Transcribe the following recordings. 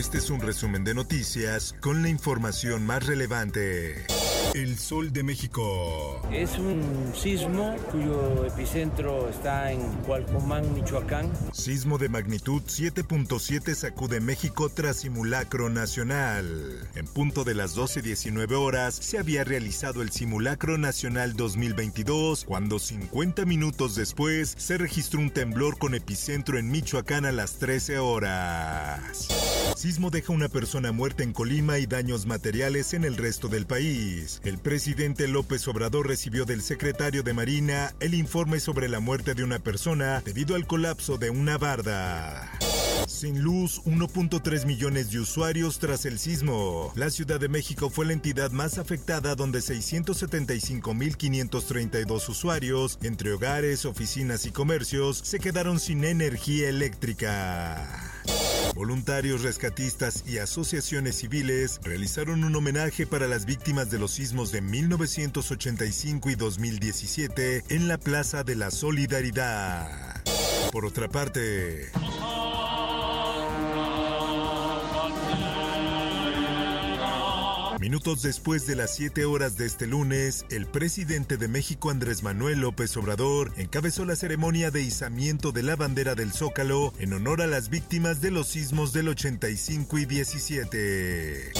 Este es un resumen de noticias con la información más relevante. El Sol de México. Es un sismo cuyo epicentro está en Cualcomán, Michoacán. Sismo de magnitud 7.7 sacude México tras simulacro nacional. En punto de las 12.19 horas se había realizado el simulacro nacional 2022, cuando 50 minutos después se registró un temblor con epicentro en Michoacán a las 13 horas. Sismo deja una persona muerta en Colima y daños materiales en el resto del país. El presidente López Obrador recibió del secretario de Marina el informe sobre la muerte de una persona debido al colapso de una barda. Sin luz, 1.3 millones de usuarios tras el sismo. La Ciudad de México fue la entidad más afectada donde 675.532 usuarios, entre hogares, oficinas y comercios, se quedaron sin energía eléctrica. Voluntarios rescatistas y asociaciones civiles realizaron un homenaje para las víctimas de los sismos de 1985 y 2017 en la Plaza de la Solidaridad. Por otra parte, Minutos después de las 7 horas de este lunes, el presidente de México Andrés Manuel López Obrador encabezó la ceremonia de izamiento de la bandera del Zócalo en honor a las víctimas de los sismos del 85 y 17.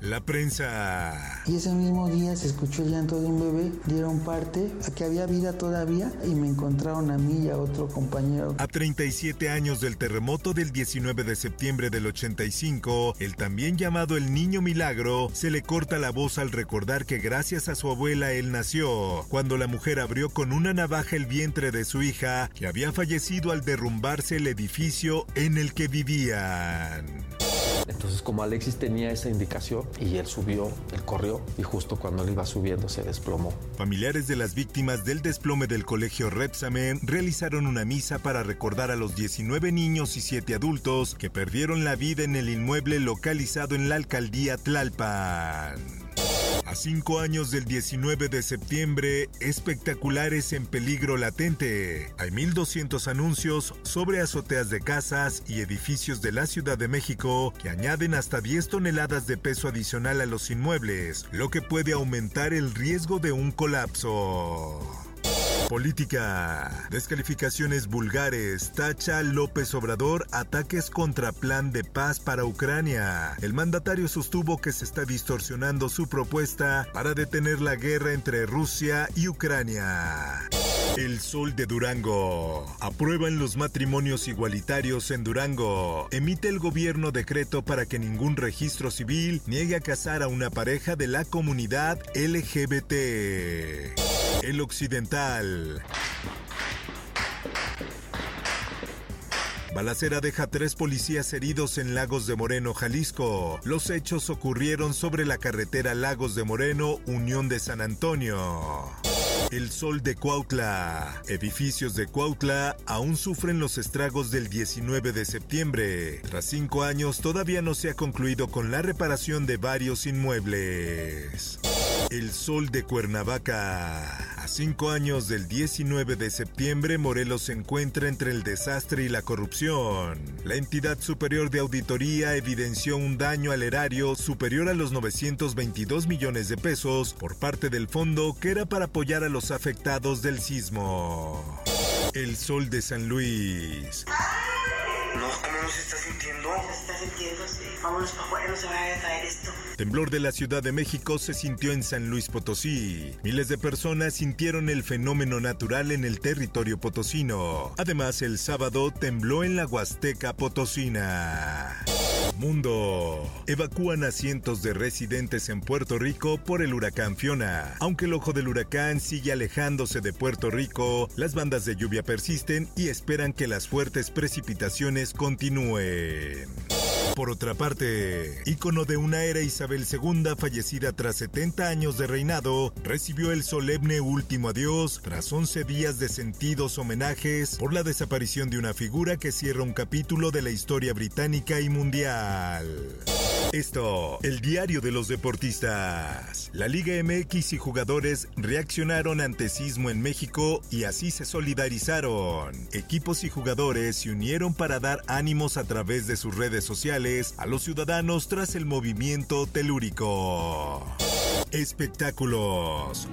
La prensa. Y ese mismo día se escuchó el llanto de un bebé, dieron parte a que había vida todavía y me encontraron a mí y a otro compañero. A 37 años del terremoto del 19 de septiembre del 85, el también llamado el Niño Milagro se le corta la voz al recordar que gracias a su abuela él nació, cuando la mujer abrió con una navaja el vientre de su hija, que había fallecido al derrumbarse el edificio en el que vivían. Entonces como Alexis tenía esa indicación y él subió, él corrió y justo cuando él iba subiendo se desplomó. Familiares de las víctimas del desplome del colegio Repsamen realizaron una misa para recordar a los 19 niños y 7 adultos que perdieron la vida en el inmueble localizado en la alcaldía Tlalpan. A cinco años del 19 de septiembre, espectaculares en peligro latente. Hay 1.200 anuncios sobre azoteas de casas y edificios de la Ciudad de México que añaden hasta 10 toneladas de peso adicional a los inmuebles, lo que puede aumentar el riesgo de un colapso. Política. Descalificaciones vulgares. Tacha López Obrador ataques contra plan de paz para Ucrania. El mandatario sostuvo que se está distorsionando su propuesta para detener la guerra entre Rusia y Ucrania. El Sol de Durango. Aprueban los matrimonios igualitarios en Durango. Emite el gobierno decreto para que ningún registro civil niegue a casar a una pareja de la comunidad LGBT. El Occidental. Balacera deja tres policías heridos en Lagos de Moreno, Jalisco. Los hechos ocurrieron sobre la carretera Lagos de Moreno, Unión de San Antonio. El Sol de Cuautla. Edificios de Cuautla aún sufren los estragos del 19 de septiembre. Tras cinco años todavía no se ha concluido con la reparación de varios inmuebles. El Sol de Cuernavaca. Cinco años del 19 de septiembre, Morelos se encuentra entre el desastre y la corrupción. La entidad superior de auditoría evidenció un daño al erario superior a los 922 millones de pesos por parte del fondo que era para apoyar a los afectados del sismo. El Sol de San Luis. No, ¿cómo no se está sintiendo? Se está sintiendo, sí. Vámonos para afuera, no se vaya a caer esto. Temblor de la Ciudad de México se sintió en San Luis Potosí. Miles de personas sintieron el fenómeno natural en el territorio potosino. Además, el sábado tembló en la Huasteca Potosina. Mundo. Evacúan a cientos de residentes en Puerto Rico por el huracán Fiona. Aunque el ojo del huracán sigue alejándose de Puerto Rico, las bandas de lluvia persisten y esperan que las fuertes precipitaciones continúen. Por otra parte, ícono de una era Isabel II fallecida tras 70 años de reinado, recibió el solemne último adiós tras 11 días de sentidos homenajes por la desaparición de una figura que cierra un capítulo de la historia británica y mundial. Esto, el diario de los deportistas. La Liga MX y jugadores reaccionaron ante sismo en México y así se solidarizaron. Equipos y jugadores se unieron para dar ánimos a través de sus redes sociales a los ciudadanos tras el movimiento telúrico. Espectáculos.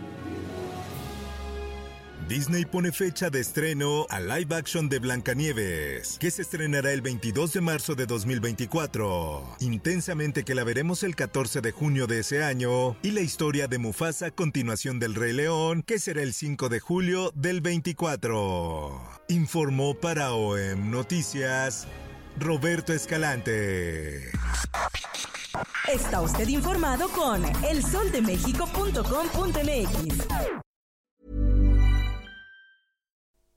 Disney pone fecha de estreno a live action de Blancanieves, que se estrenará el 22 de marzo de 2024. Intensamente que la veremos el 14 de junio de ese año, y la historia de Mufasa, continuación del Rey León, que será el 5 de julio del 24. Informó para OEM Noticias Roberto Escalante. Está usted informado con elsoldemexico.com.mx.